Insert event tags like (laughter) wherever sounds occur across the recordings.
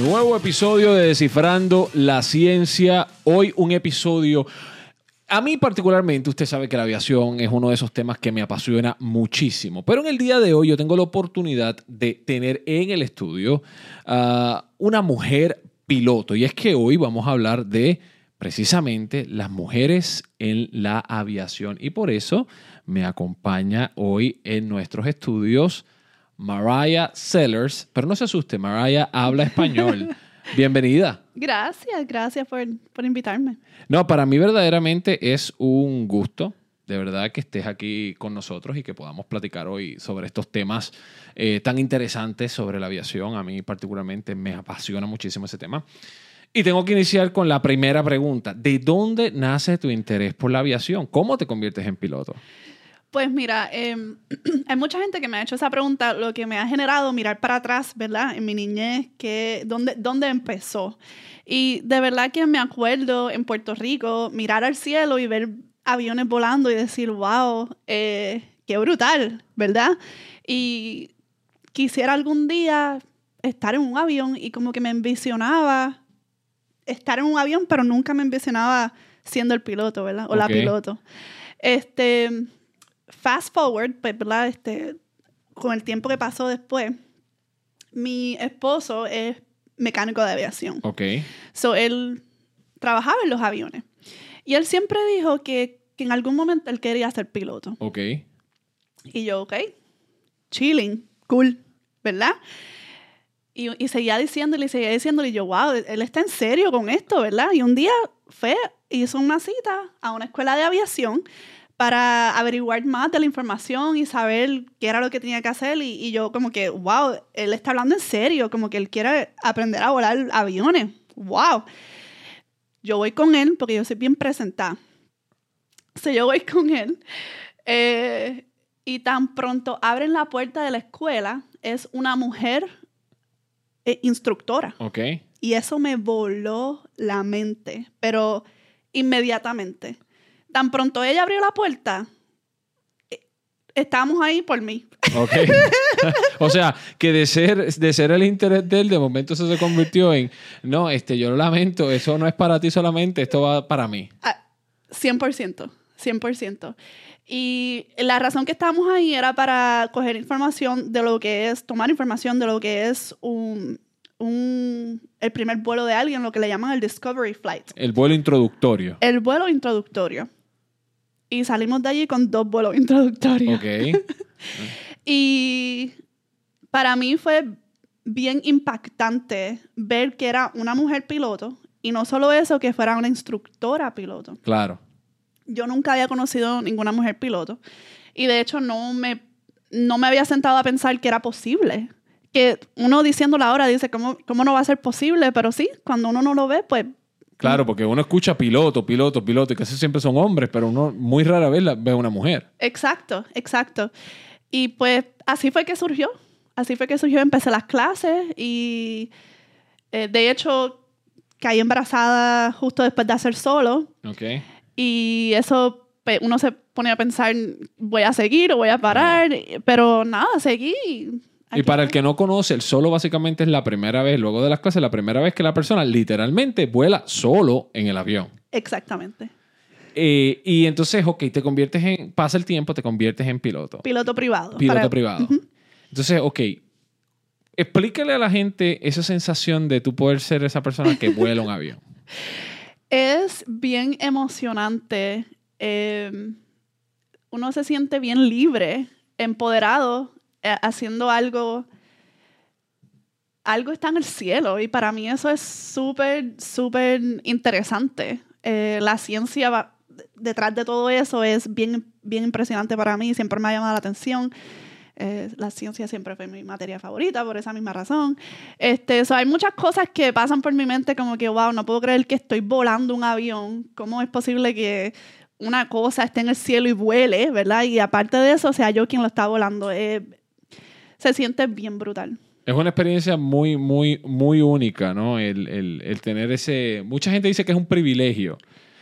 Nuevo episodio de Descifrando la Ciencia. Hoy un episodio... A mí particularmente, usted sabe que la aviación es uno de esos temas que me apasiona muchísimo, pero en el día de hoy yo tengo la oportunidad de tener en el estudio a una mujer piloto y es que hoy vamos a hablar de precisamente las mujeres en la aviación y por eso me acompaña hoy en nuestros estudios Mariah Sellers, pero no se asuste, Mariah habla español. (laughs) Bienvenida. Gracias, gracias por, por, invitarme. No, para mí verdaderamente es un gusto, de verdad, que estés aquí con nosotros y que podamos platicar hoy sobre estos temas eh, tan interesantes sobre la aviación. A mí particularmente me apasiona muchísimo ese tema. Y tengo que iniciar con la primera pregunta. ¿De dónde nace tu interés por la aviación? ¿Cómo te conviertes en piloto? Pues mira, eh, (clears throat) hay mucha gente que me ha hecho esa pregunta, lo que me ha generado mirar para atrás, ¿verdad? En mi niñez, que, ¿dónde, ¿dónde empezó? Y de verdad que me acuerdo en Puerto Rico mirar al cielo y ver aviones volando y decir, wow, eh, qué brutal, ¿verdad? Y quisiera algún día estar en un avión y como que me envisionaba estar en un avión, pero nunca me envisionaba siendo el piloto, ¿verdad? O la piloto. Este, fast forward, pues, ¿verdad? Este, con el tiempo que pasó después, mi esposo es mecánico de aviación. Ok. So, él trabajaba en los aviones. Y él siempre dijo que, que en algún momento él quería ser piloto. Ok. Y yo, ok, chilling, cool, ¿verdad? Y, y seguía diciéndole y seguía diciéndole, y yo, wow, él está en serio con esto, ¿verdad? Y un día fue, hizo una cita a una escuela de aviación para averiguar más de la información y saber qué era lo que tenía que hacer. Y, y, yo como que, wow, él está hablando en serio, como que él quiere aprender a volar aviones. Wow. Yo voy con él porque yo soy bien presentada. O sea, yo voy con él. Eh, y tan pronto abren la puerta de la escuela, es una mujer eh, instructora. Ok. Y eso me voló la mente, pero inmediatamente tan pronto ella abrió la puerta, estábamos ahí por mí. Ok. (laughs) o sea, que de ser, de ser el interés de él, de momento eso se convirtió en, no, este, yo lo lamento, eso no es para ti solamente, esto va para mí. 100%, ah, 100%. Y la razón que estábamos ahí era para coger información de lo que es, tomar información de lo que es un, un, el primer vuelo de alguien, lo que le llaman el Discovery Flight. El vuelo introductorio. El vuelo introductorio y salimos de allí con dos vuelos (laughs) introductorios. Ok. (laughs) y para mí fue bien impactante ver que era una mujer piloto y no solo eso, que fuera una instructora piloto. Claro. Yo nunca había conocido ninguna mujer piloto y de hecho no me, no me había sentado a pensar que era posible. Que uno diciéndolo ahora dice, ¿cómo, ¿cómo no va a ser posible? Pero sí, cuando uno no lo ve, pues Claro, porque uno escucha piloto, piloto, piloto, y casi siempre son hombres, pero uno muy rara vez ve una mujer. Exacto, exacto. Y pues así fue que surgió. Así fue que surgió. Empecé las clases y eh, de hecho caí embarazada justo después de hacer solo. Ok. Y eso pues, uno se pone a pensar, voy a seguir o voy a parar, pero nada, seguí y para el que no conoce, el solo básicamente es la primera vez, luego de las clases, la primera vez que la persona literalmente vuela solo en el avión. Exactamente. Eh, y entonces, ok, te conviertes en, pasa el tiempo, te conviertes en piloto. Piloto privado. Piloto privado. Entonces, ok, explícale a la gente esa sensación de tú poder ser esa persona que vuela un avión. (laughs) (laughs) Es bien emocionante. Em, uno se siente bien libre, empoderado eh, haciendo algo, algo está en el cielo y para mí eso es súper, súper interesante. Eh, la ciencia detrás de todo eso es bien, bien impresionante para mí, siempre me ha llamado la atención. Eh, la ciencia siempre fue mi materia favorita por esa misma razón. Este, hay muchas cosas que pasan por mi mente como que, wow, no puedo creer que estoy volando un avión. ¿Cómo es posible que una cosa esté en el cielo y vuele, verdad? Y aparte de eso, sea yo quien lo está volando se siente bien brutal. Es una experiencia muy, muy, muy única, ¿no? El, el, el, tener ese... Mucha gente dice que es un privilegio.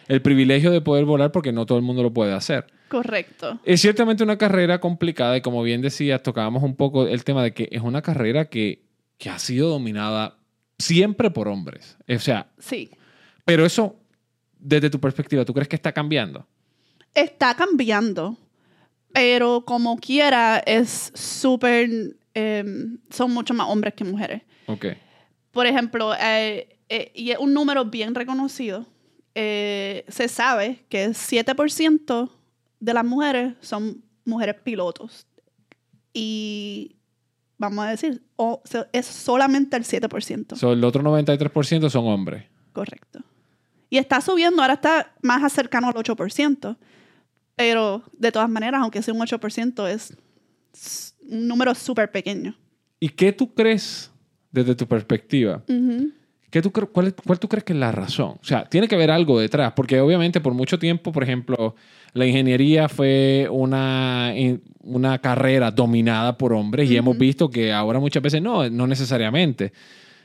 El privilegio de poder volar porque no todo el mundo lo puede hacer. Correcto. Es ciertamente una carrera complicada y como bien decías, tocábamos un poco el tema de que es una carrera que, que ha sido dominada siempre por hombres. O sea, Sí. pero eso, desde tu perspectiva, ¿tú crees que está cambiando? Está cambiando, pero como quiera es súper... em, son mucho más hombres que mujeres. Ok. Por ejemplo, eh, eh, y es un número bien reconocido. eh, se sabe que el 7% de las mujeres son mujeres pilotos. Y vamos a decir, o- so- es solamente el 7%. So, el otro 93% son hombres. Correcto. Y está subiendo, ahora está más cercano al 8%. Pero de todas maneras, aunque sea un 8%, es un número súper pequeño. ¿Y qué tú crees, desde tu perspectiva, Ujú. ¿Qué tú, cuál, cuál tú crees que es la razón? O sea, tiene que haber algo detrás, porque obviamente por mucho tiempo, por ejemplo, la ingeniería fue una, una carrera dominada por hombres y hemos visto que ahora muchas veces no, no necesariamente.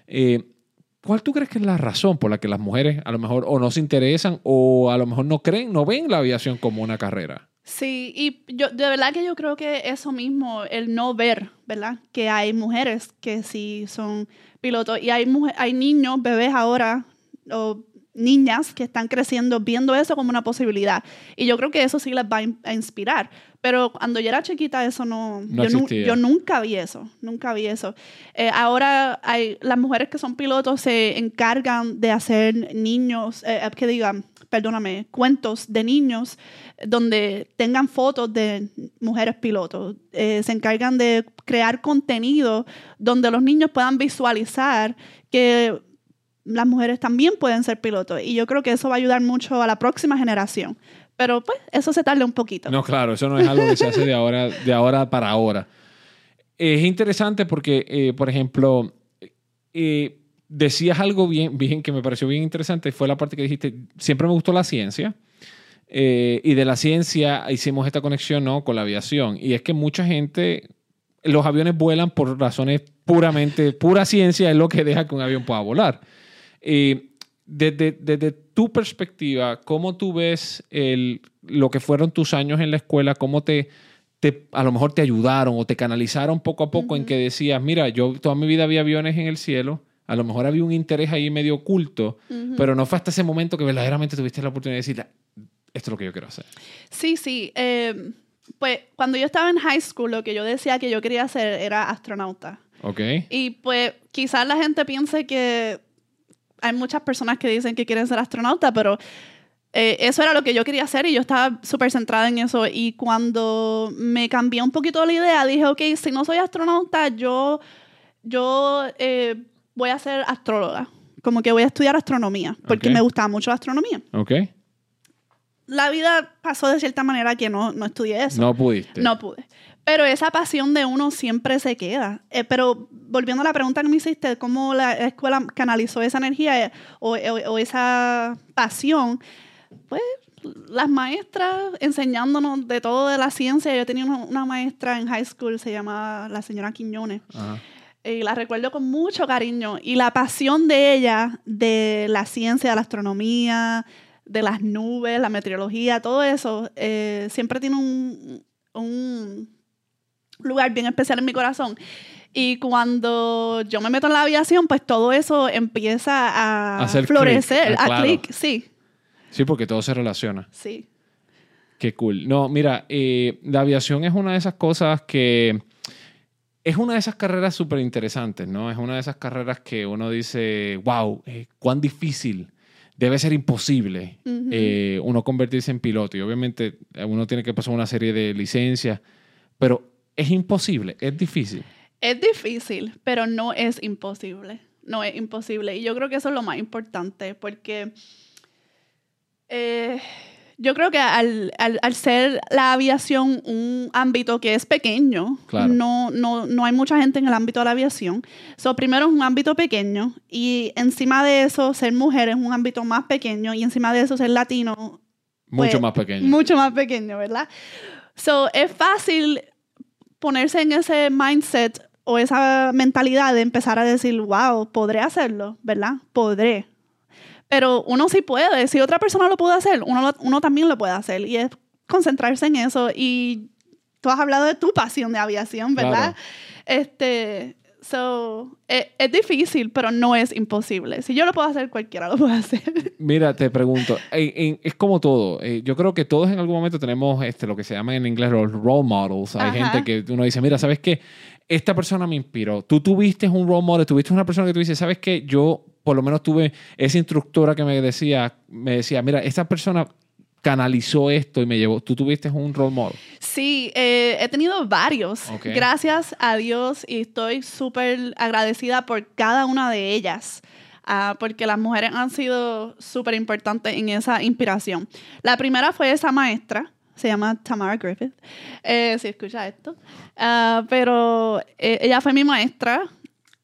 Eh, ¿Cuál tú crees que es la razón por la que las mujeres a lo mejor o no se interesan o a lo mejor no creen, no ven la aviación como una carrera? Sí, y yo de verdad que yo creo que eso mismo, el no ver, ¿verdad? Que hay mujeres que sí son pilotos y hay, muje- hay niños, bebés ahora, o niñas que están creciendo viendo eso como una posibilidad. Y yo creo que eso sí les va a in- a inspirar. Pero cuando yo era chiquita eso no... No yo, nu- existía. yo nunca vi eso, nunca vi eso. Eh, ahora hay, las mujeres que son pilotos se encargan de hacer niños, eh, eh, que digan, perdóname, cuentos de niños donde tengan fotos de mujeres pilotos. Eh, se encargan de crear contenido donde los niños puedan visualizar que las mujeres también pueden ser pilotos. Y yo creo que eso va a ayudar mucho a la próxima generación. Pero pues eso se tarda un poquito. No, claro, eso no es algo que se hace de ahora, de ahora para ahora. Es interesante porque, eh, por ejemplo, eh, decías algo bien, bien que me pareció bien interesante, fue la parte que dijiste, siempre me gustó la ciencia. eh, y de la ciencia hicimos esta conexión ¿no? con la aviación. Y es que mucha gente, los aviones vuelan por razones puramente, pura ciencia es lo que deja que un avión pueda volar. Eh, desde, desde tu perspectiva, ¿cómo tú ves el, lo que fueron tus años en la escuela? ¿Cómo te, te, a lo mejor te ayudaron o te canalizaron poco a poco en que decías, mira, yo toda mi vida había aviones en el cielo, a lo mejor había un interés ahí medio oculto, Ujú. pero no fue hasta ese momento que verdaderamente tuviste la oportunidad de decir, esto es lo que yo quiero hacer. Sí, sí. eh, pues cuando yo estaba en high school, lo que yo decía que yo quería hacer era astronauta. ¿Ok? Y pues quizás la gente piense que hay muchas personas que dicen que quieren ser astronauta, pero eh, eso era lo que yo quería hacer y yo estaba súper centrada en eso. Y cuando me cambié un poquito la idea, dije, ok, si no soy astronauta, yo, yo eh, voy a ser astróloga. Como que voy a estudiar astronomía, porque me gustaba mucho la astronomía. ¿Ok? La vida pasó de cierta manera que no, no estudié eso. No pudiste. No pude. Pero esa pasión de uno siempre se queda. Eh, pero volviendo a la pregunta que me hiciste, ¿cómo la escuela canalizó esa energía eh, o, o- o esa pasión? Pues las maestras enseñándonos de todo de la ciencia. Yo tenía una, una maestra en high school, se llamaba la señora Quiñones. Ajá. Y la recuerdo con mucho cariño. Y la pasión de ella, de la ciencia, de la astronomía, de las nubes, la meteorología, todo eso, eh, siempre tiene un, un lugar bien especial en mi corazón. Y cuando yo me meto en la aviación, pues todo eso empieza a Hacer florecer, ah, a clic, sí, Sí, porque todo se relaciona. sí. Qué cool. No, mira, eh, la aviación es una de esas cosas que es una de esas carreras súper interesantes, ¿no? Es una de esas carreras que uno dice, wow, eh, cuán difícil, debe ser imposible Ujú. eh, uno convertirse en piloto. Y obviamente eh, uno tiene que pasar una serie de licencias, pero es imposible, es difícil. Es difícil, pero no es imposible. No es imposible. Y yo creo que eso es lo más importante, porque eh, yo creo que al, al- al ser la aviación un ámbito que es pequeño, Claro. no, no, no hay mucha gente en el ámbito de la aviación. So, primero es un ámbito pequeño y encima de eso ser mujer es un ámbito más pequeño y encima de eso ser latino Mucho Pues, más pequeño. mucho más pequeño, ¿verdad? So, es fácil ponerse en ese mindset o esa mentalidad de empezar a decir, wow, podré hacerlo, ¿verdad? Podré. Pero uno sí puede. Si otra persona lo puede hacer, uno, lo- uno también lo puede hacer. Y es concentrarse en eso. Y tú has hablado de tu pasión de aviación, ¿verdad? Claro. Este, So, es, es difícil, pero no es imposible. Si yo lo puedo hacer, cualquiera lo puede hacer. (laughs) Mira, te pregunto, es como todo. eh, yo creo que todos en algún momento tenemos este, lo que se llama en inglés los role models. Hay Ajá. gente que uno dice, mira, ¿sabes qué? Esta persona me inspiró. Tú tuviste un role model, tuviste una persona que tú dices, ¿sabes qué? Yo por lo menos tuve esa instructora que me decía, me decía, mira, esta persona canalizó esto y me llevó. Tú tuviste un role model. Sí, eh, he tenido varios. Ok. Gracias a Dios y estoy súper agradecida por cada una de ellas. ah, porque las mujeres han sido súper importantes en esa inspiración. La primera fue esa maestra, se llama Tamara Griffith, eh, si escucha esto. Ah, pero eh, ella fue mi maestra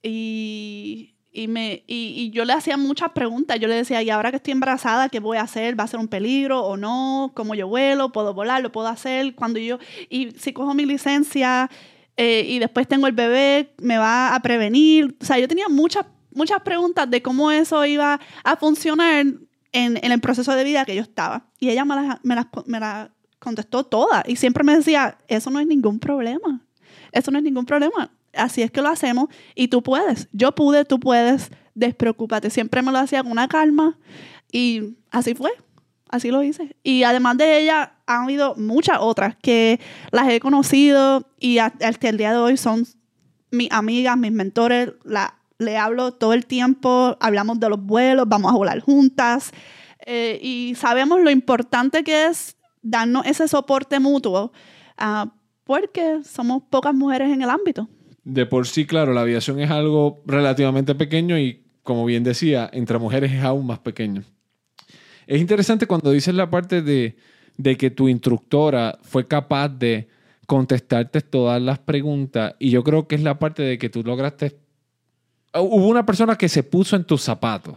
y, y, me, y, y yo le hacía muchas preguntas. Yo le decía, y ahora que estoy embarazada, ¿qué voy a hacer? ¿Va a ser un peligro o no? ¿Cómo yo vuelo? ¿Puedo volar? ¿Lo puedo hacer? Cuando yo, y si cojo mi licencia eh, y después tengo el bebé, ¿me va a prevenir? O sea, yo tenía muchas, muchas preguntas de cómo eso iba a funcionar en, en el proceso de vida que yo estaba. Y ella me las, me las, me las contestó todas. Y siempre me decía, eso no es ningún problema. Eso no es ningún problema. Así es que lo hacemos y tú puedes. Yo pude, tú puedes. Despreocúpate. Siempre me lo hacía con una calma y así fue. Así lo hice. Y además de ella, han habido muchas otras que las he conocido y hasta el día de hoy son mis amigas, mis mentores. La, le hablo todo el tiempo, hablamos de los vuelos, vamos a volar juntas. Eh, y sabemos lo importante que es darnos ese soporte mutuo, ah, porque somos pocas mujeres en el ámbito. De por sí, claro, la aviación es algo relativamente pequeño y, como bien decía, entre mujeres es aún más pequeño. Es interesante cuando dices la parte de, de que tu instructora fue capaz de contestarte todas las preguntas y yo creo que es la parte de que tú lograste... Hubo una persona que se puso en tus zapatos.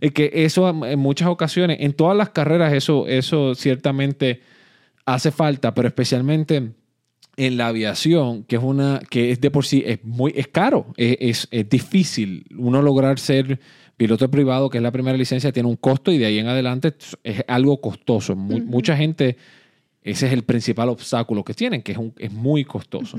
Y que eso en muchas ocasiones, en todas las carreras, eso, eso ciertamente hace falta, pero especialmente en la aviación, que es una, que es de por sí, es muy, es caro, es, es- es difícil. Uno lograr ser piloto privado, que es la primera licencia, tiene un costo y de ahí en adelante es algo costoso. Mu-. Mucha gente, ese es el principal obstáculo que tienen, que es, un- es muy costoso.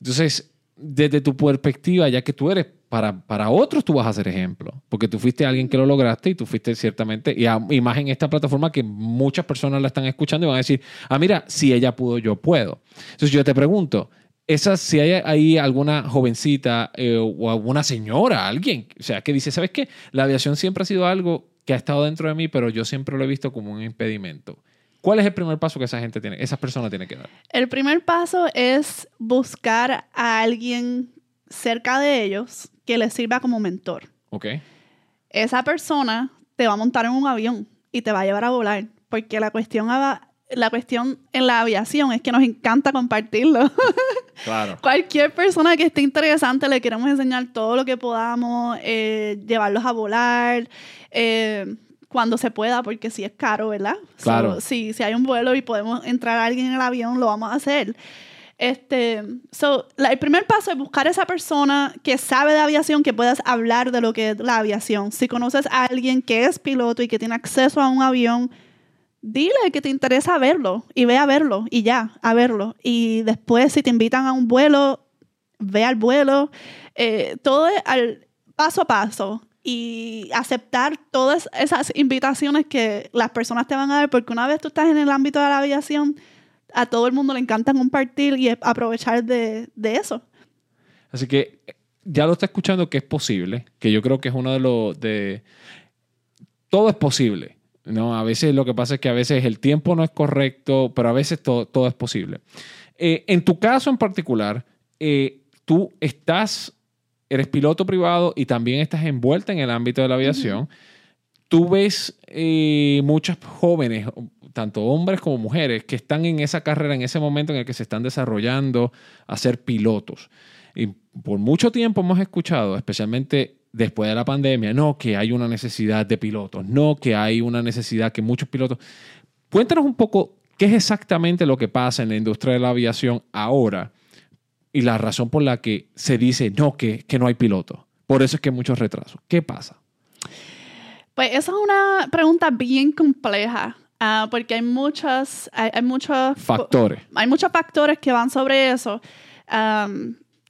Entonces, desde tu perspectiva, ya que tú eres, para, para otros tú vas a ser ejemplo, porque tú fuiste alguien que lo lograste y tú fuiste ciertamente, y, a- más en esta plataforma que muchas personas la están escuchando y van a decir, ah, mira, si ella pudo, yo puedo. Entonces yo te pregunto, esa, si hay ahí alguna jovencita eh, o alguna señora, alguien, o sea, que dice, ¿sabes qué? La aviación siempre ha sido algo que ha estado dentro de mí, pero yo siempre lo he visto como un impedimento. ¿Cuál es el primer paso que esa gente tiene, esa persona tiene que dar? El primer paso es buscar a alguien cerca de ellos que les sirva como mentor. ¿Ok? Esa persona te va a montar en un avión y te va a llevar a volar, porque la cuestión, la cuestión en la aviación es que nos encanta compartirlo. (laughs) Claro. Cualquier persona que esté interesante le queremos enseñar todo lo que podamos, eh, llevarlos a volar, eh, cuando se pueda, porque si es caro, ¿verdad? So, Claro. si, si hay un vuelo y podemos entrar a alguien en el avión, lo vamos a hacer. Este, so, la- el primer paso es buscar esa persona que sabe de aviación, que puedas hablar de lo que es la aviación. Si conoces a alguien que es piloto y que tiene acceso a un avión, dile que te interesa verlo y ve a verlo y ya, a verlo. Y después, si te invitan a un vuelo, ve al vuelo. Eh, todo es al paso a paso y aceptar todas esas invitaciones que las personas te van a dar, porque una vez tú estás en el ámbito de la aviación, a todo el mundo le encanta compartir y aprovechar de, de eso. Así que ya lo está escuchando que es posible, que yo creo que es uno de los de todo es posible, ¿no? A veces lo que pasa es que a veces el tiempo no es correcto, pero a veces todo, todo es posible. Eh, en tu caso en particular, eh, tú estás, eres piloto privado y también estás envuelta en el ámbito de la aviación. Tú ves eh, muchas jóvenes, tanto hombres como mujeres, que están en esa carrera, en ese momento en el que se están desarrollando a ser pilotos. Y por mucho tiempo hemos escuchado, especialmente después de la pandemia, no que hay una necesidad de pilotos, no que hay una necesidad que muchos pilotos... Cuéntanos un poco qué es exactamente lo que pasa en la industria de la aviación ahora y la razón por la que se dice no, que, que no hay pilotos. Por eso es que hay muchos retrasos. ¿Qué pasa? Pues esa es una pregunta bien compleja, ah, porque hay muchas, hay, hay muchos Factores. hay muchos factores que van sobre eso.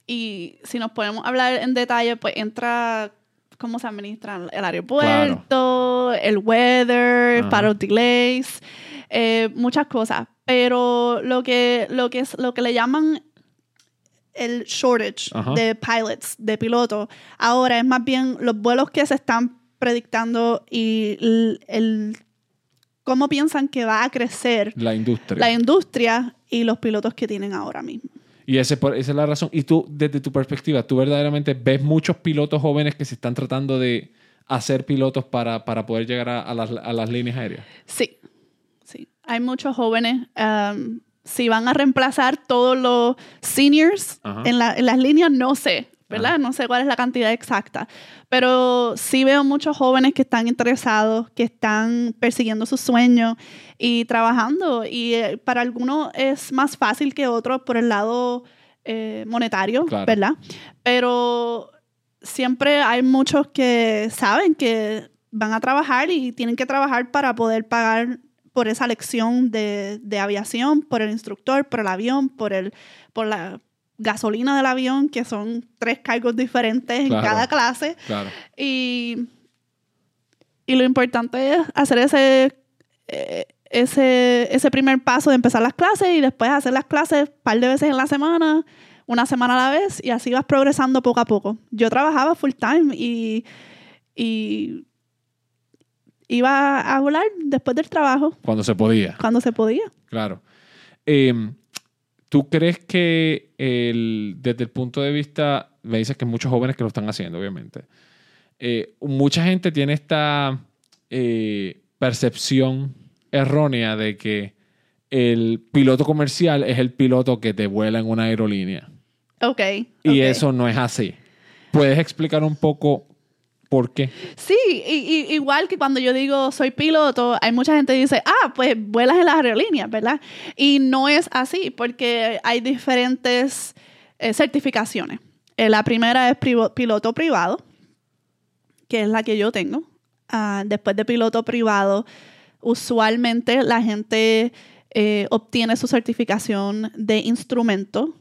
Y si nos podemos hablar en detalle, pues entra cómo se administra el aeropuerto, el weather, para delays, eh, muchas cosas. Pero lo que, lo que, es, lo que le llaman el shortage de pilots, de pilotos, ahora es más bien los vuelos que se están predictando y el, cómo piensan que va a crecer la industria. la industria y los pilotos que tienen ahora mismo. Y ese, esa es la razón. Y tú, desde tu perspectiva, ¿tú verdaderamente ves muchos pilotos jóvenes que se están tratando de hacer pilotos para, para poder llegar a, las, a, las, líneas aéreas? Sí, sí. Hay muchos jóvenes. Um, si van a reemplazar todos los seniors en, en, las líneas, no sé. ¿Verdad? No sé cuál es la cantidad exacta, pero sí veo muchos jóvenes que están interesados, que están persiguiendo sus sueños y trabajando. Y eh, para algunos es más fácil que otros por el lado eh, monetario, ¿verdad? Pero siempre hay muchos que saben que van a trabajar y tienen que trabajar para poder pagar por esa lección de, de aviación, por el instructor, por el avión, por el, por la, gasolina del avión, que son tres cargos diferentes en cada clase. Y, y lo importante es hacer ese, eh, ese, ese primer paso de empezar las clases y después hacer las clases un par de veces en la semana, una semana a la vez, y así vas progresando poco a poco. Yo trabajaba full time y, y iba a volar después del trabajo. Cuando se podía. Cuando se podía. Claro. Eh, ¿Tú crees que el, desde el punto de vista, me dices que muchos jóvenes que lo están haciendo, obviamente, eh, mucha gente tiene esta eh, percepción errónea de que el piloto comercial es el piloto que te vuela en una aerolínea. Ok. Y eso no es así. ¿Puedes explicar un poco Sí, y, igual que cuando yo digo soy piloto, hay mucha gente que dice, ah, pues vuelas en las aerolíneas, ¿verdad? Y no es así, porque hay diferentes eh, certificaciones. Eh, la primera es piloto privado, que es la que yo tengo. Ah, después de piloto privado, usualmente la gente eh, obtiene su certificación de instrumento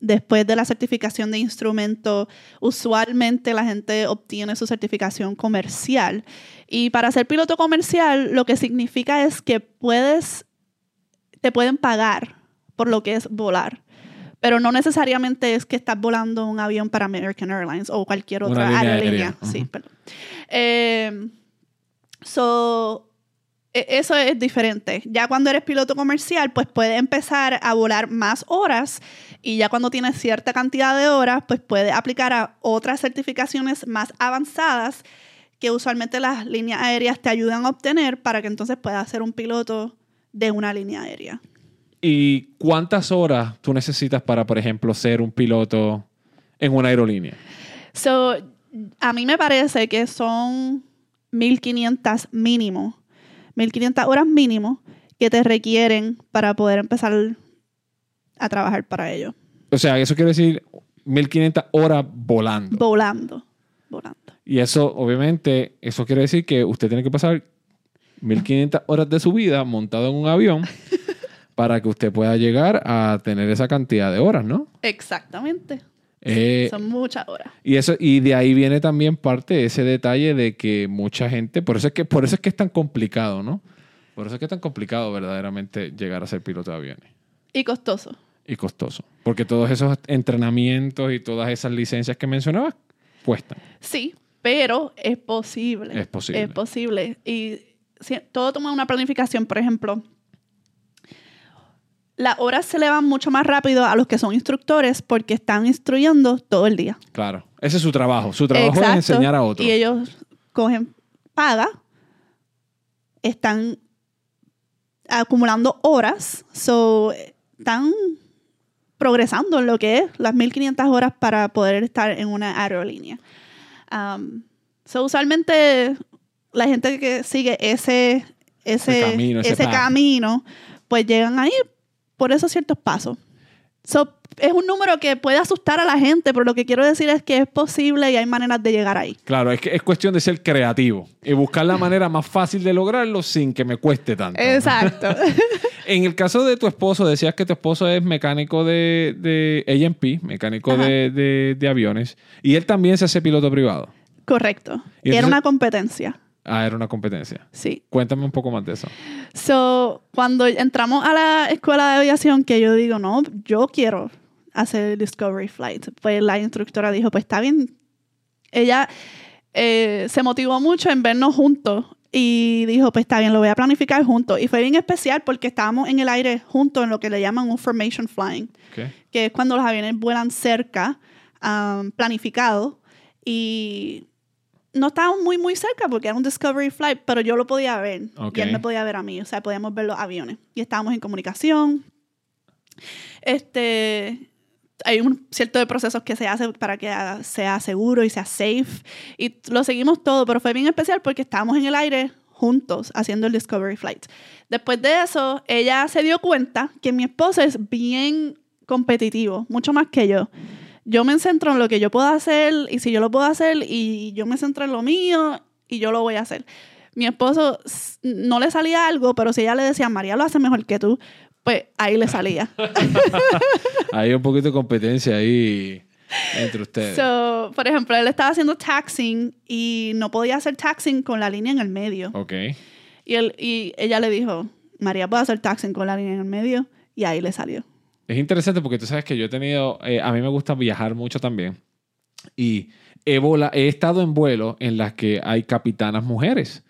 Después de la certificación de instrumento, usualmente la gente obtiene su certificación comercial. Y para ser piloto comercial, lo que significa es que puedes, te pueden pagar por lo que es volar. Pero no necesariamente es que estás volando un avión para American Airlines o cualquier otra aerolínea. Sí, perdón. Eh, so, e, eso es diferente. Ya cuando eres piloto comercial, pues puedes empezar a volar más horas y ya cuando tienes cierta cantidad de horas, pues puedes aplicar a otras certificaciones más avanzadas que usualmente las líneas aéreas te ayudan a obtener para que entonces puedas ser un piloto de una línea aérea. ¿Y cuántas horas tú necesitas para, por ejemplo, ser un piloto en una aerolínea? So, a mí me parece que son 1500 mínimo 1500 horas mínimo que te requieren para poder empezar a trabajar para ello. O sea, eso quiere decir 1500 horas volando. Volando, volando. Y eso, obviamente, eso quiere decir que usted tiene que pasar 1500 horas de su vida montado en un avión (laughs) para que usted pueda llegar a tener esa cantidad de horas, ¿no? Exactamente. Eh, son muchas horas. Y eso, y de ahí viene también parte de ese detalle de que mucha gente, por eso es que, por eso es que es tan complicado, ¿no? Por eso es que es tan complicado verdaderamente llegar a ser piloto de aviones. Y costoso. Y costoso. Porque todos esos entrenamientos y todas esas licencias que mencionabas cuestan. Sí, pero es posible. Es posible. Es posible. Y todo toma una planificación. Por ejemplo, las horas se le van mucho más rápido a los que son instructores porque están instruyendo todo el día. Claro, ese es su trabajo. Su trabajo es enseñar a otros. Y ellos cogen paga, están acumulando horas, so, están progresando en lo que es las 1500 horas para poder estar en una aerolínea. Um, so, usualmente la gente que sigue ese, ese, camino, ese camino, pues llegan ahí por esos ciertos pasos. So, es un número que puede asustar a la gente, pero lo que quiero decir es que es posible y hay maneras de llegar ahí. Claro, es que es cuestión de ser creativo y buscar la manera más fácil de lograrlo sin que me cueste tanto. Exacto. (laughs) En el caso de tu esposo, decías que tu esposo es mecánico de, de AMP, mecánico de, de- de aviones, y él también se hace piloto privado. Correcto. Y Era una competencia. Ah, era una competencia. Sí. Cuéntame un poco más de eso. So, cuando entramos a la escuela de aviación, que yo digo, no, yo quiero hacer Discovery Flight, pues la instructora dijo, pues está bien. Ella eh, se motivó mucho en vernos juntos y dijo, pues está bien, lo voy a planificar juntos. Y fue bien especial porque estábamos en el aire juntos en lo que le llaman un formation flying, Ok. que es cuando los aviones vuelan cerca, um, planificado, y no estábamos muy, muy cerca porque era un Discovery Flight, pero yo lo podía ver Ok. y él me podía ver a mí, o sea, podíamos ver los aviones. Y estábamos en comunicación. Este, hay un cierto de procesos que se hace para que sea seguro y sea safe. Y lo seguimos todo, pero fue bien especial porque estábamos en el aire juntos haciendo el Discovery Flight. Después de eso, ella se dio cuenta que mi esposo es bien competitivo, mucho más que yo. Yo me centro en lo que yo puedo hacer y si yo lo puedo hacer y yo me centro en lo mío y yo lo voy a hacer. Mi esposo no le salía algo, pero si ella le decía, María lo hace mejor que tú, pues ahí le salía. (laughs) Hay un poquito de competencia ahí entre ustedes. So, por ejemplo, él estaba haciendo taxing y no podía hacer taxing con la línea en el medio. ok. Y, él, y ella le dijo, María puede hacer taxing con la línea en el medio y ahí le salió. Es interesante porque tú sabes que yo he tenido, eh, a mí me gusta viajar mucho también. Y he, vola- he estado en vuelos en las que hay capitanas mujeres.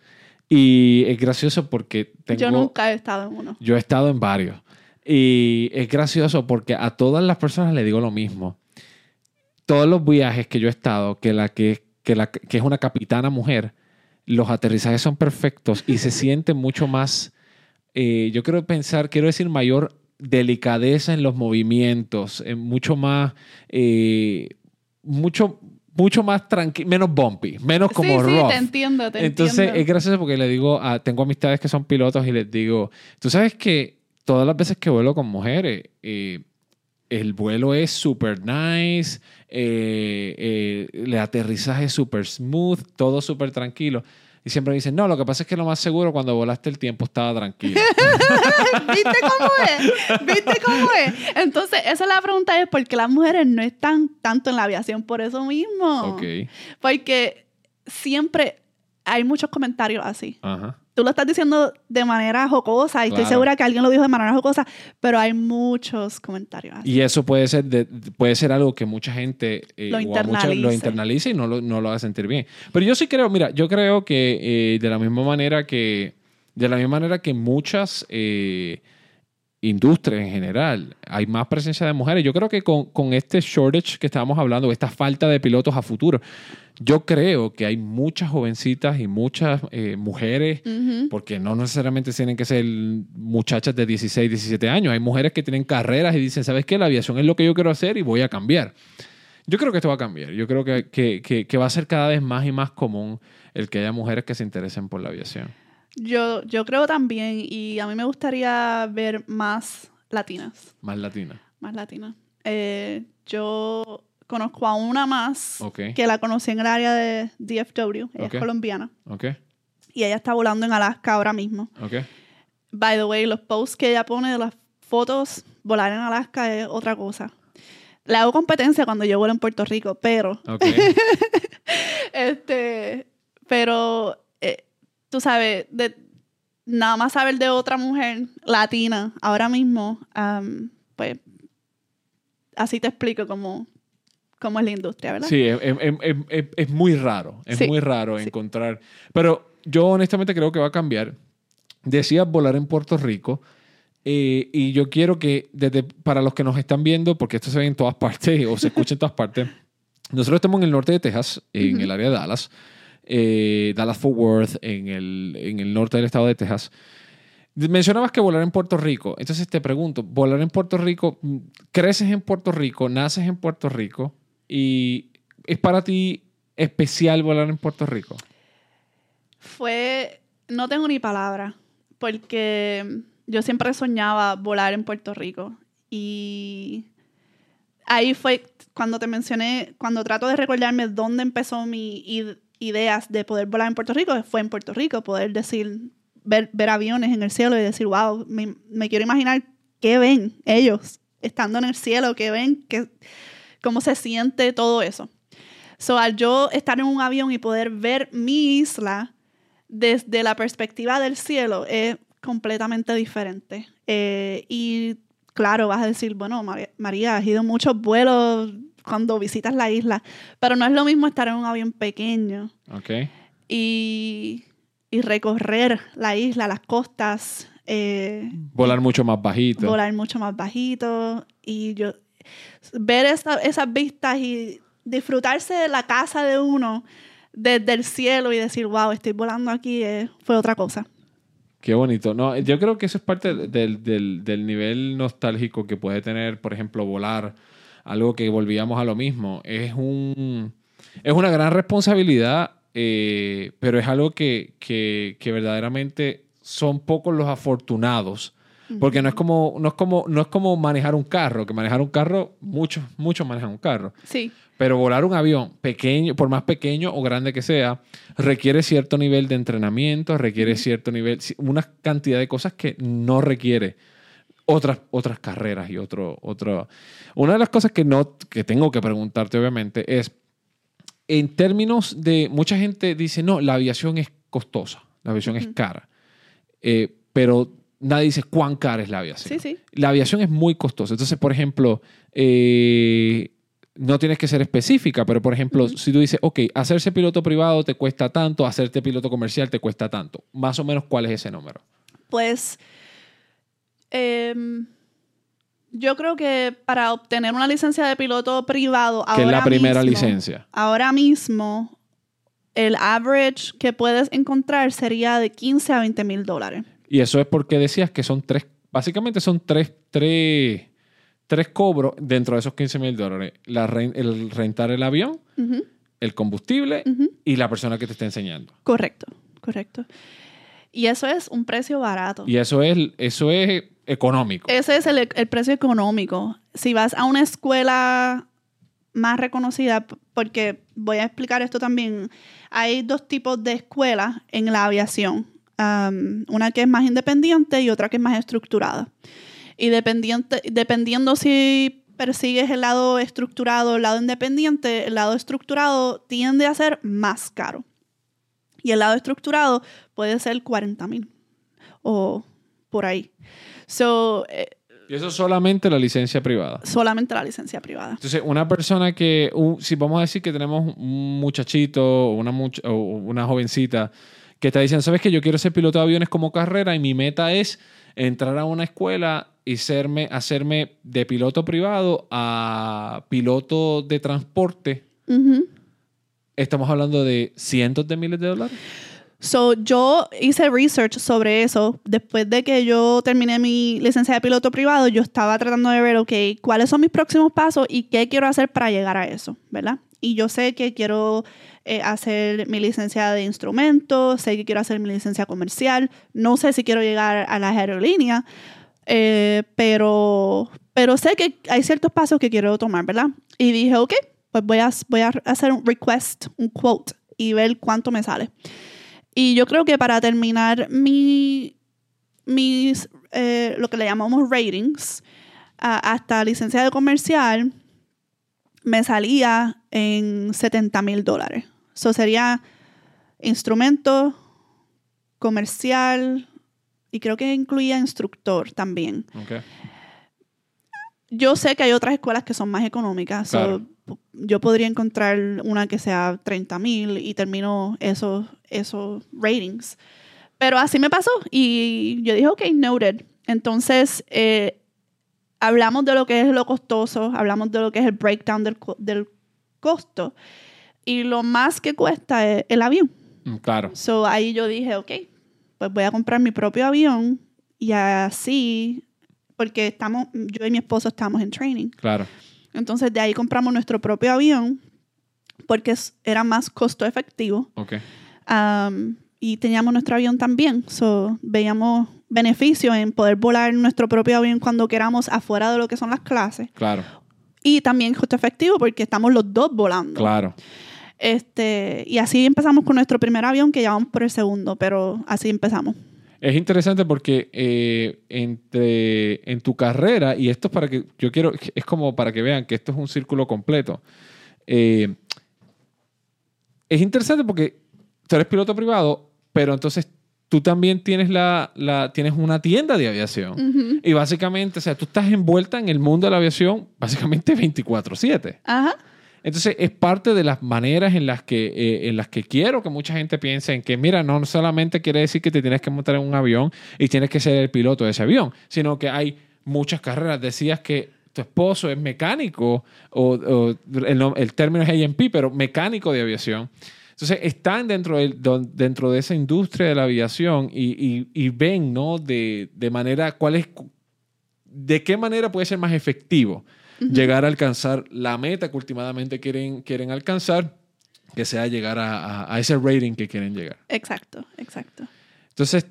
Y es gracioso porque tengo... Yo nunca he estado en uno. Yo he estado en varios. Y es gracioso porque a todas las personas le digo lo mismo. Todos los viajes que yo he estado, que, la que, que, la, que es una capitana mujer, los aterrizajes son perfectos y se siente mucho más, eh, yo quiero pensar, quiero decir mayor delicadeza en los movimientos, eh, mucho más, eh, mucho, mucho más tranquilo, menos bumpy, menos como sí, sí, rough. te entiendo, te Entonces entiendo. es gracioso porque le digo, a, tengo amistades que son pilotos y les digo, tú sabes que todas las veces que vuelo con mujeres, eh, el vuelo es super nice, eh, eh, el aterrizaje es super smooth, todo súper tranquilo. Y siempre me dicen, no, lo que pasa es que lo más seguro cuando volaste el tiempo estaba tranquilo. (laughs) ¿Viste cómo es? ¿Viste cómo es? Entonces, esa es la pregunta, es por qué las mujeres no están tanto en la aviación por eso mismo. ok. Porque siempre hay muchos comentarios así. Ajá. Tú lo estás diciendo de manera jocosa y estoy segura que alguien lo dijo de manera jocosa, pero hay muchos comentarios así. Y eso puede ser, de- puede ser algo que mucha gente eh, Lo a mucha- lo internalice. internalice y no lo, no lo haga sentir bien. Pero yo sí creo, mira, yo creo que eh, de la misma manera que, de la misma manera que muchas eh, industrias en general, hay más presencia de mujeres. Yo creo que con, con este shortage que estábamos hablando, esta falta de pilotos a futuro, yo creo que hay muchas jovencitas y muchas eh, mujeres porque no necesariamente tienen que ser muchachas de 16, 17 años. Hay mujeres que tienen carreras y dicen, ¿sabes qué? La aviación es lo que yo quiero hacer y voy a cambiar. Yo creo que esto va a cambiar. Yo creo que, que- que- que va a ser cada vez más y más común el que haya mujeres que se interesen por la aviación. Yo, yo creo también, y a mí me gustaría ver más latinas, Más latina. más latinas. Eh, yo conozco a una más que la conocí en el área de DFW, ella es colombiana, ¿Ok? y ella está volando en Alaska ahora mismo. By the way, los posts que ella pone de las fotos, volar en Alaska es otra cosa. Le hago competencia cuando yo vuelo en Puerto Rico, pero, (laughs) este, pero, eh, tú sabes, de, nada más saber de otra mujer latina ahora mismo, pues, así te explico cómo, cómo es la industria, ¿verdad? Sí, es, es- es- muy raro. Es Sí, muy raro sí. encontrar. Pero yo honestamente creo que va a cambiar. Decías volar en Puerto Rico. eh, y yo quiero que, desde, para los que nos están viendo, porque esto se ve en todas (laughs) partes o se escucha en todas partes, nosotros estamos en el norte de Texas, en el área de Dallas, eh, Dallas-Fort Worth, en el, en el norte del estado de Texas. Mencionabas que volar en Puerto Rico. Entonces te pregunto, volar en Puerto Rico, mm, creces en Puerto Rico, naces en Puerto Rico y es para ti especial volar en Puerto Rico. Fue, no tengo ni palabra, porque yo siempre soñaba volar en Puerto Rico y ahí fue cuando te mencioné, cuando trato de recordarme dónde empezó mi ideas de poder volar en Puerto Rico, fue en Puerto Rico, poder decir, ver, ver aviones en el cielo y decir, wow, me, quiero imaginar qué ven ellos estando en el cielo, qué ven, qué, cómo se siente todo eso. So, al yo estar en un avión y poder ver mi isla desde la perspectiva del cielo es completamente diferente. Eh, y claro, vas a decir, bueno, María, María, has ido muchos vuelos cuando visitas la isla, pero no es lo mismo estar en un avión pequeño Ok. y, y recorrer la isla, las costas, eh, Volar mucho más bajito. volar mucho más bajito y yo ver esa- esas vistas y disfrutarse de la casa de uno desde el cielo y decir, wow, estoy volando aquí, eh, fue otra cosa. Qué bonito. No, yo creo que eso es parte del, del- del nivel nostálgico que puede tener, por ejemplo, volar. Algo que volvíamos a lo mismo. Es un es una gran responsabilidad, eh, pero es algo que, que- que verdaderamente son pocos los afortunados. Porque no es como, no es como, no es como manejar un carro, que manejar un carro, muchos, muchos manejan un carro. Sí, Pero volar un avión pequeño, por más pequeño o grande que sea, requiere cierto nivel de entrenamiento, requiere cierto nivel, una cantidad de cosas que no requiere otras, otras carreras y otro, otro. Una de las cosas que no, que tengo que preguntarte, obviamente, es en términos de mucha gente dice, no, la aviación es costosa, la aviación es cara. Eh, pero nadie dice cuán cara es la aviación. sí, sí. La aviación es muy costosa. Entonces, por ejemplo, eh, no tienes que ser específica, pero por ejemplo, si tú dices, ok, hacerse piloto privado te cuesta tanto, hacerte piloto comercial te cuesta tanto, más o menos, ¿cuál es ese número? Pues em, yo creo que para obtener una licencia de piloto privado que es la ahora primera mismo- licencia. Ahora mismo, el average que puedes encontrar sería de 15 a 20 mil dólares. Y eso es porque decías que son tres, básicamente son tres, tres, tres cobros dentro de esos 15 mil dólares. La el rentar el avión, el combustible y la persona que te está enseñando. Correcto, correcto. Y eso es un precio barato. Y eso es, eso es económico. Ese es el, el precio económico. Si vas a una escuela más reconocida, porque voy a explicar esto también, hay dos tipos de escuelas en la aviación. Um, una que es más independiente y otra que es más estructurada. Y dependiente, dependiendo si persigues el lado estructurado o el lado independiente, el lado estructurado tiende a ser más caro. Y el lado estructurado puede ser 40 mil o por ahí. So, eh, Y eso es solamente la licencia privada. solamente la licencia privada. Entonces, una persona que, un- si vamos a decir que tenemos un muchachito o una, much- o una jovencita que está diciendo, sabes que yo quiero ser piloto de aviones como carrera y mi meta es entrar a una escuela y serme, hacerme de piloto privado a piloto de transporte, Ujú. Estamos hablando de cientos de miles de dólares. So, yo hice research sobre eso. Después de que yo terminé mi licencia de piloto privado, yo estaba tratando de ver, ok, cuáles son mis próximos pasos y qué quiero hacer para llegar a eso, ¿verdad? Y yo sé que quiero eh, hacer mi licencia de instrumentos, sé que quiero hacer mi licencia comercial, no sé si quiero llegar a las aerolíneas, eh, pero, pero sé que hay ciertos pasos que quiero tomar, ¿verdad? Y dije, ok, pues voy a, voy a hacer un request, un quote y ver cuánto me sale. Y yo creo que para terminar mi, mis, eh, lo que le llamamos ratings, a- hasta licencia de comercial, me salía en 70 mil dólares. Eso sería instrumento, comercial y creo que incluía instructor también. Ok. Yo sé que hay otras escuelas que son más económicas. so, Claro. p- yo podría encontrar una que sea 30 mil y termino esos, esos ratings. Pero así me pasó y yo dije, ok, noted. Entonces, eh, hablamos de lo que es lo costoso, hablamos de lo que es el breakdown del, co- del costo y lo más que cuesta es el avión. Mm, Claro. So ahí yo dije, ok, pues voy a comprar mi propio avión y así, porque estamos, yo y mi esposo estamos en training. Claro. Entonces de ahí compramos nuestro propio avión porque era más costo efectivo Ok. um, y teníamos nuestro avión también. So veíamos beneficio en poder volar nuestro propio avión cuando queramos afuera de lo que son las clases. Claro. Y también costo efectivo porque estamos los dos volando. Claro. Este, y así empezamos con nuestro primer avión, que ya vamos por el segundo, pero así empezamos. Es interesante porque eh, entre en tu carrera, y esto es para que yo quiero, es como para que vean que esto es un círculo completo. Eh, es interesante porque tú eres piloto privado, pero entonces tú también tienes, la, la- tienes una tienda de aviación. Y básicamente, o sea, tú estás envuelta en el mundo de la aviación básicamente 24/7. Ajá. Entonces, es parte de las maneras en las que, eh, en las que quiero que mucha gente piense en que, mira, no solamente quiere decir que te tienes que montar en un avión y tienes que ser el piloto de ese avión, sino que hay muchas carreras. Decías que tu esposo es mecánico, o, o el, el término es AMP, pero mecánico de aviación. Entonces, están dentro de, don- dentro de esa industria de la aviación y, y- y ven, ¿no? De, de manera, cuál es, de qué manera puede ser más efectivo llegar a alcanzar la meta que últimamente quieren, quieren alcanzar, que sea llegar a, a- a ese rating que quieren llegar. Exacto, exacto. Entonces,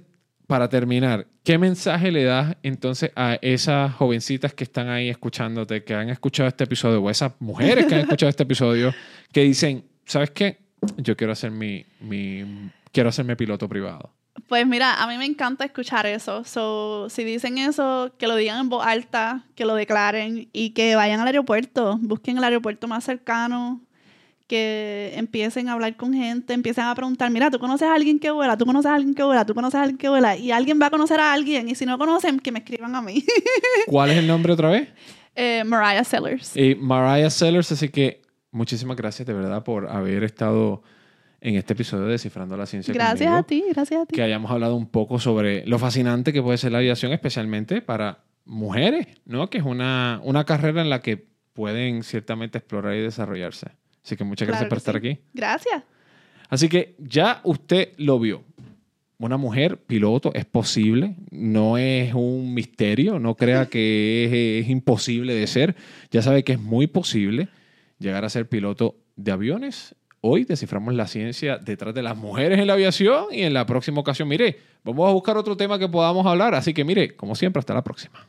para terminar, ¿qué mensaje le das entonces a esas jovencitas que están ahí escuchándote, que han escuchado este episodio, o esas mujeres que han escuchado este episodio, que dicen, ¿sabes qué? Yo quiero hacer mi, mi quiero hacerme piloto privado. Pues mira, a mí me encanta escuchar eso. So, si dicen eso, que lo digan en voz alta, que lo declaren y que vayan al aeropuerto, busquen el aeropuerto más cercano, que empiecen a hablar con gente, empiecen a preguntar, mira, tú conoces a alguien que vuela, tú conoces a alguien que vuela, tú conoces a alguien que vuela, y alguien va a conocer a alguien, y si no conocen, que me escriban a mí. (laughs) ¿Cuál es el nombre otra vez? Eh, Mariah Sellers. Y Mariah Sellers, así que muchísimas gracias de verdad por haber estado en este episodio de Descifrando la Ciencia. Gracias conmigo. a ti, gracias a ti. Que hayamos hablado un poco sobre lo fascinante que puede ser la aviación, especialmente para mujeres, ¿no? Que es una, una carrera en la que pueden ciertamente explorar y desarrollarse. Así que muchas gracias por estar sí. aquí. Gracias. Así que ya usted lo vio. Una mujer piloto es posible, no es un misterio, no crea que es, es imposible de ser. Ya sabe que es muy posible llegar a ser piloto de aviones. Hoy desciframos la ciencia detrás de las mujeres en la aviación y en la próxima ocasión, mire, vamos a buscar otro tema que podamos hablar. Así que mire, como siempre, hasta la próxima.